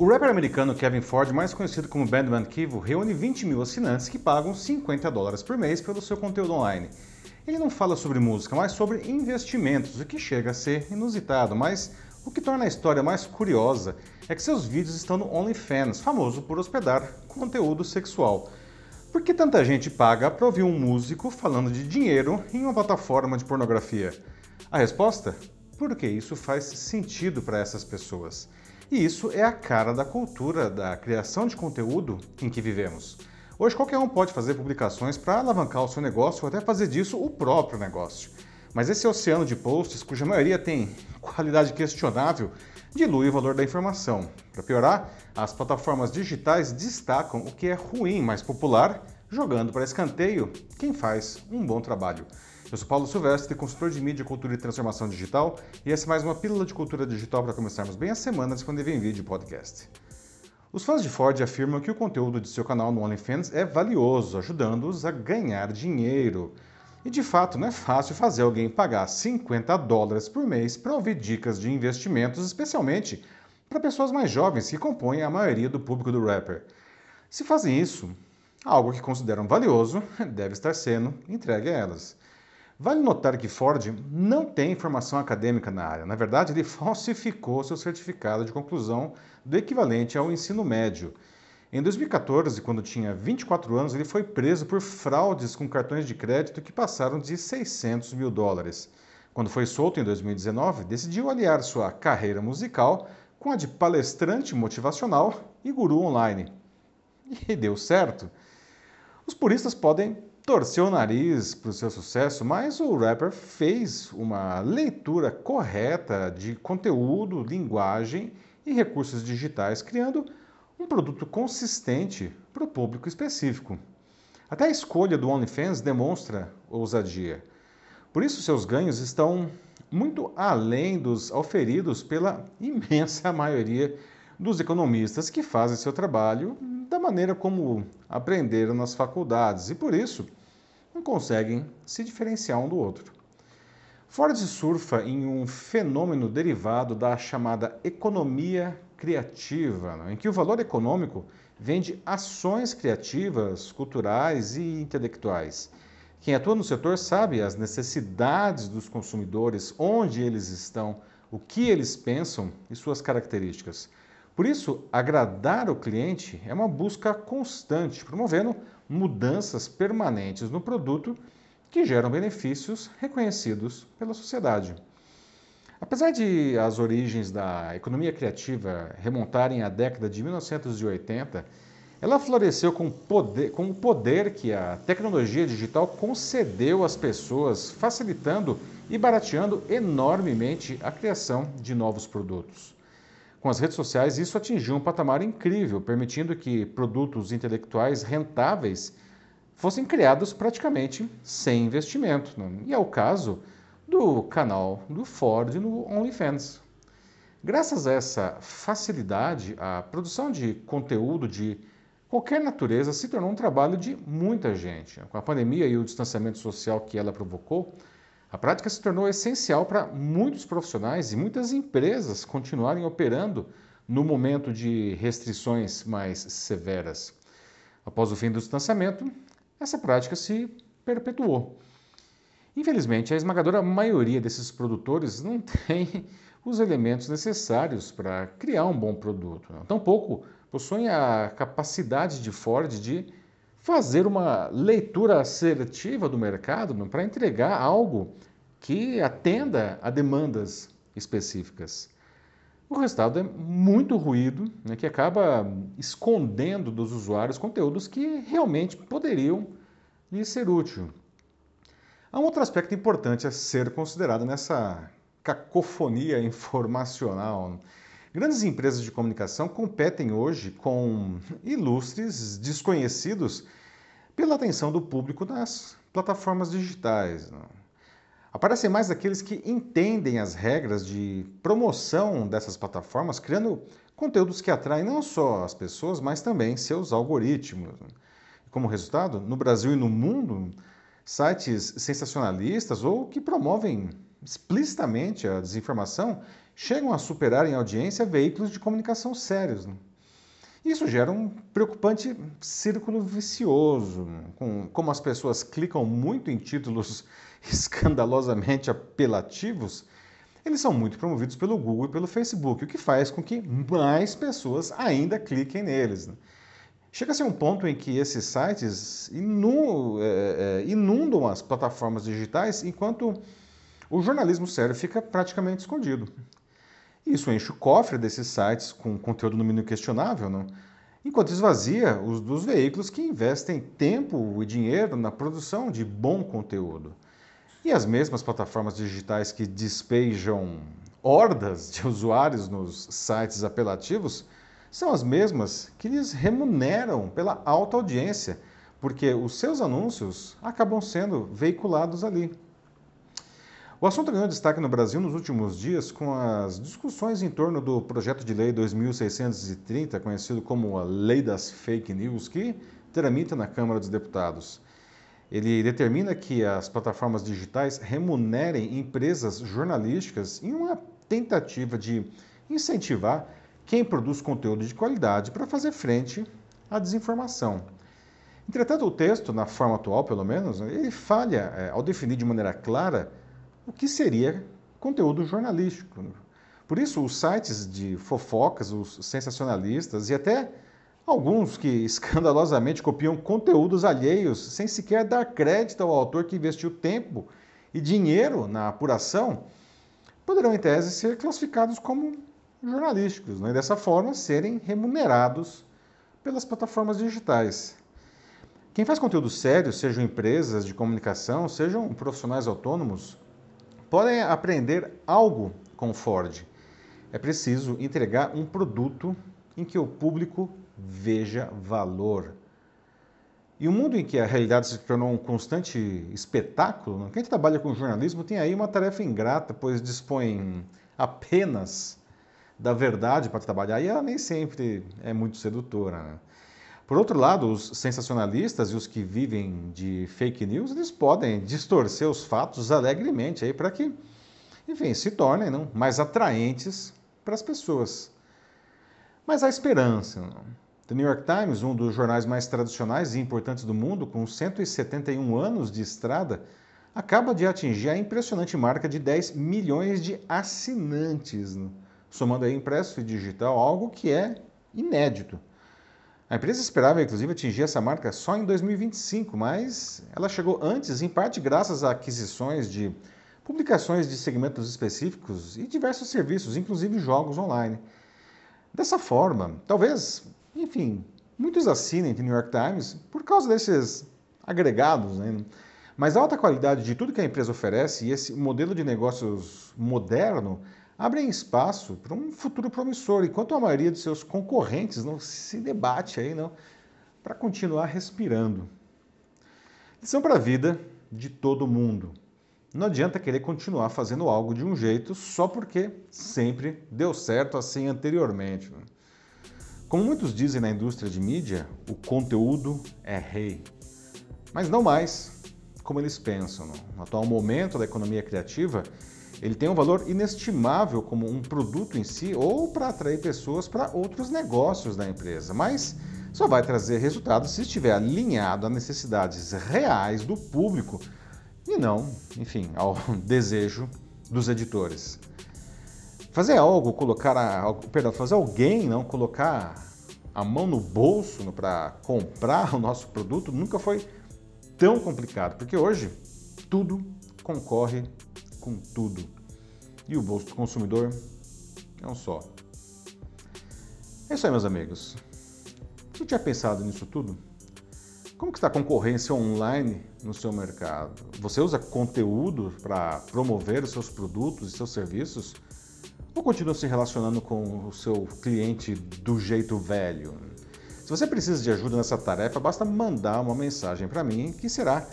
O rapper americano Kevin Ford, mais conhecido como Bandman Kivo, reúne 20 mil assinantes que pagam 50 dólares por mês pelo seu conteúdo online. Ele não fala sobre música, mas sobre investimentos, o que chega a ser inusitado, mas o que torna a história mais curiosa é que seus vídeos estão no OnlyFans, famoso por hospedar conteúdo sexual. Por que tanta gente paga para ouvir um músico falando de dinheiro em uma plataforma de pornografia? A resposta? Porque isso faz sentido para essas pessoas. E isso é a cara da cultura da criação de conteúdo em que vivemos. Hoje qualquer um pode fazer publicações para alavancar o seu negócio ou até fazer disso o próprio negócio. Mas esse oceano de posts, cuja maioria tem qualidade questionável, dilui o valor da informação. Para piorar, as plataformas digitais destacam o que é ruim, mais popular, jogando para escanteio quem faz um bom trabalho. Eu sou Paulo Silvestre, consultor de mídia, cultura e transformação digital, e essa é mais uma pílula de cultura digital para começarmos bem a semana disponível em vídeo e podcast. Os fãs de Ford afirmam que o conteúdo de seu canal no OnlyFans é valioso, ajudando-os a ganhar dinheiro. E de fato, não é fácil fazer alguém pagar 50 dólares por mês para ouvir dicas de investimentos, especialmente para pessoas mais jovens que compõem a maioria do público do rapper. Se fazem isso, algo que consideram valioso deve estar sendo entregue a elas. Vale notar que Ford não tem formação acadêmica na área. Na verdade, ele falsificou seu certificado de conclusão do equivalente ao ensino médio. Em 2014, quando tinha 24 anos, ele foi preso por fraudes com cartões de crédito que passaram de 600 mil dólares. Quando foi solto em 2019, decidiu aliar sua carreira musical com a de palestrante motivacional e guru online. E deu certo. Os puristas podem torceu o nariz para o seu sucesso, mas o rapper fez uma leitura correta de conteúdo, linguagem e recursos digitais, criando um produto consistente para o público específico. Até a escolha do OnlyFans demonstra ousadia. Por isso, seus ganhos estão muito além dos auferidos pela imensa maioria dos economistas que fazem seu trabalho da maneira como aprenderam nas faculdades e, por isso, não conseguem se diferenciar um do outro. Ford surfa em um fenômeno derivado da chamada economia criativa, né, em que o valor econômico vem de ações criativas, culturais e intelectuais. Quem atua no setor sabe as necessidades dos consumidores, onde eles estão, o que eles pensam e suas características. Por isso, agradar o cliente é uma busca constante, promovendo mudanças permanentes no produto que geram benefícios reconhecidos pela sociedade. Apesar de as origens da economia criativa remontarem à década de 1980, ela floresceu com, poder, com o poder que a tecnologia digital concedeu às pessoas, facilitando e barateando enormemente a criação de novos produtos. Com as redes sociais, isso atingiu um patamar incrível, permitindo que produtos intelectuais rentáveis fossem criados praticamente sem investimento. Né? E é o caso do canal do Ford no OnlyFans. Graças a essa facilidade, a produção de conteúdo de qualquer natureza se tornou um trabalho de muita gente. Com a pandemia e o distanciamento social que ela provocou, a prática se tornou essencial para muitos profissionais e muitas empresas continuarem operando no momento de restrições mais severas. Após o fim do distanciamento, essa prática se perpetuou. Infelizmente, a esmagadora maioria desses produtores não tem os elementos necessários para criar um bom produto. Tampouco possuem a capacidade de Ford de fazer uma leitura assertiva do mercado para entregar algo que atenda a demandas específicas. O resultado é muito ruído, né, que acaba escondendo dos usuários conteúdos que realmente poderiam lhes ser úteis. Há um outro aspecto importante a ser considerado nessa cacofonia informacional. Grandes empresas de comunicação competem hoje com ilustres desconhecidos pela atenção do público nas plataformas digitais. Aparecem mais aqueles que entendem as regras de promoção dessas plataformas, criando conteúdos que atraem não só as pessoas, mas também seus algoritmos. Como resultado, no Brasil e no mundo, sites sensacionalistas ou que promovem explicitamente a desinformação chegam a superar em audiência veículos de comunicação sérios. Isso gera um preocupante círculo vicioso, com como as pessoas clicam muito em títulos escandalosamente apelativos, eles são muito promovidos pelo Google e pelo Facebook, o que faz com que mais pessoas ainda cliquem neles. Chega a ser um ponto em que esses sites é, é, inundam as plataformas digitais, enquanto o jornalismo sério fica praticamente escondido. Isso enche o cofre desses sites com conteúdo no mínimo questionável, não? enquanto esvazia os dos veículos que investem tempo e dinheiro na produção de bom conteúdo. E as mesmas plataformas digitais que despejam hordas de usuários nos sites apelativos são as mesmas que lhes remuneram pela alta audiência, porque os seus anúncios acabam sendo veiculados ali. O assunto ganhou destaque no Brasil nos últimos dias com as discussões em torno do projeto de lei 2630, conhecido como a Lei das Fake News, que tramita na Câmara dos Deputados. Ele determina que as plataformas digitais remunerem empresas jornalísticas em uma tentativa de incentivar quem produz conteúdo de qualidade para fazer frente à desinformação. Entretanto, o texto, na forma atual pelo menos, ele falha é, ao definir de maneira clara o que seria conteúdo jornalístico. Por isso, os sites de fofocas, os sensacionalistas e até alguns que escandalosamente copiam conteúdos alheios sem sequer dar crédito ao autor que investiu tempo e dinheiro na apuração, poderão, em tese, ser classificados como jornalísticos né? e, dessa forma, serem remunerados pelas plataformas digitais. Quem faz conteúdo sério, sejam empresas de comunicação, sejam profissionais autônomos, podem aprender algo com Ford. É preciso entregar um produto em que o público veja valor. E um mundo em que a realidade se tornou um constante espetáculo, né? quem trabalha com jornalismo tem aí uma tarefa ingrata, pois dispõe apenas da verdade para trabalhar e ela nem sempre é muito sedutora. Né? Por outro lado, os sensacionalistas e os que vivem de fake news, eles podem distorcer os fatos alegremente aí para que, enfim, se tornem não, mais atraentes para as pessoas. Mas há esperança. Não? The New York Times, um dos jornais mais tradicionais e importantes do mundo, com 171 anos de estrada, acaba de atingir a impressionante marca de 10 milhões de assinantes, somando aí impresso e digital, algo que é inédito. A empresa esperava, inclusive, atingir essa marca só em 2025, mas ela chegou antes, em parte graças a aquisições de publicações de segmentos específicos e diversos serviços, inclusive jogos online. Dessa forma, talvez, enfim, muitos assinem The New York Times por causa desses agregados, né? Mas a alta qualidade de tudo que a empresa oferece e esse modelo de negócios moderno abrem espaço para um futuro promissor, enquanto a maioria de seus concorrentes não se debate aí não para continuar respirando. Lição para a vida de todo mundo. Não adianta querer continuar fazendo algo de um jeito só porque sempre deu certo assim anteriormente. Como muitos dizem na indústria de mídia, o conteúdo é rei. Mas não mais como eles pensam. No atual momento da economia criativa, ele tem um valor inestimável como um produto em si ou para atrair pessoas para outros negócios da empresa, mas só vai trazer resultados se estiver alinhado às necessidades reais do público e não, enfim, ao desejo dos editores. Fazer algo, colocar a, perdão, fazer alguém não colocar a mão no bolso para comprar o nosso produto nunca foi tão complicado, porque hoje tudo concorre com tudo. E o bolso do consumidor é um só. É isso aí, meus amigos. Você tinha pensado nisso tudo? Como que está a concorrência online no seu mercado? Você usa conteúdo para promover os seus produtos e seus serviços? Ou continua se relacionando com o seu cliente do jeito velho? Se você precisa de ajuda nessa tarefa, basta mandar uma mensagem para mim que será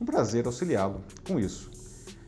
um prazer auxiliá-lo com isso.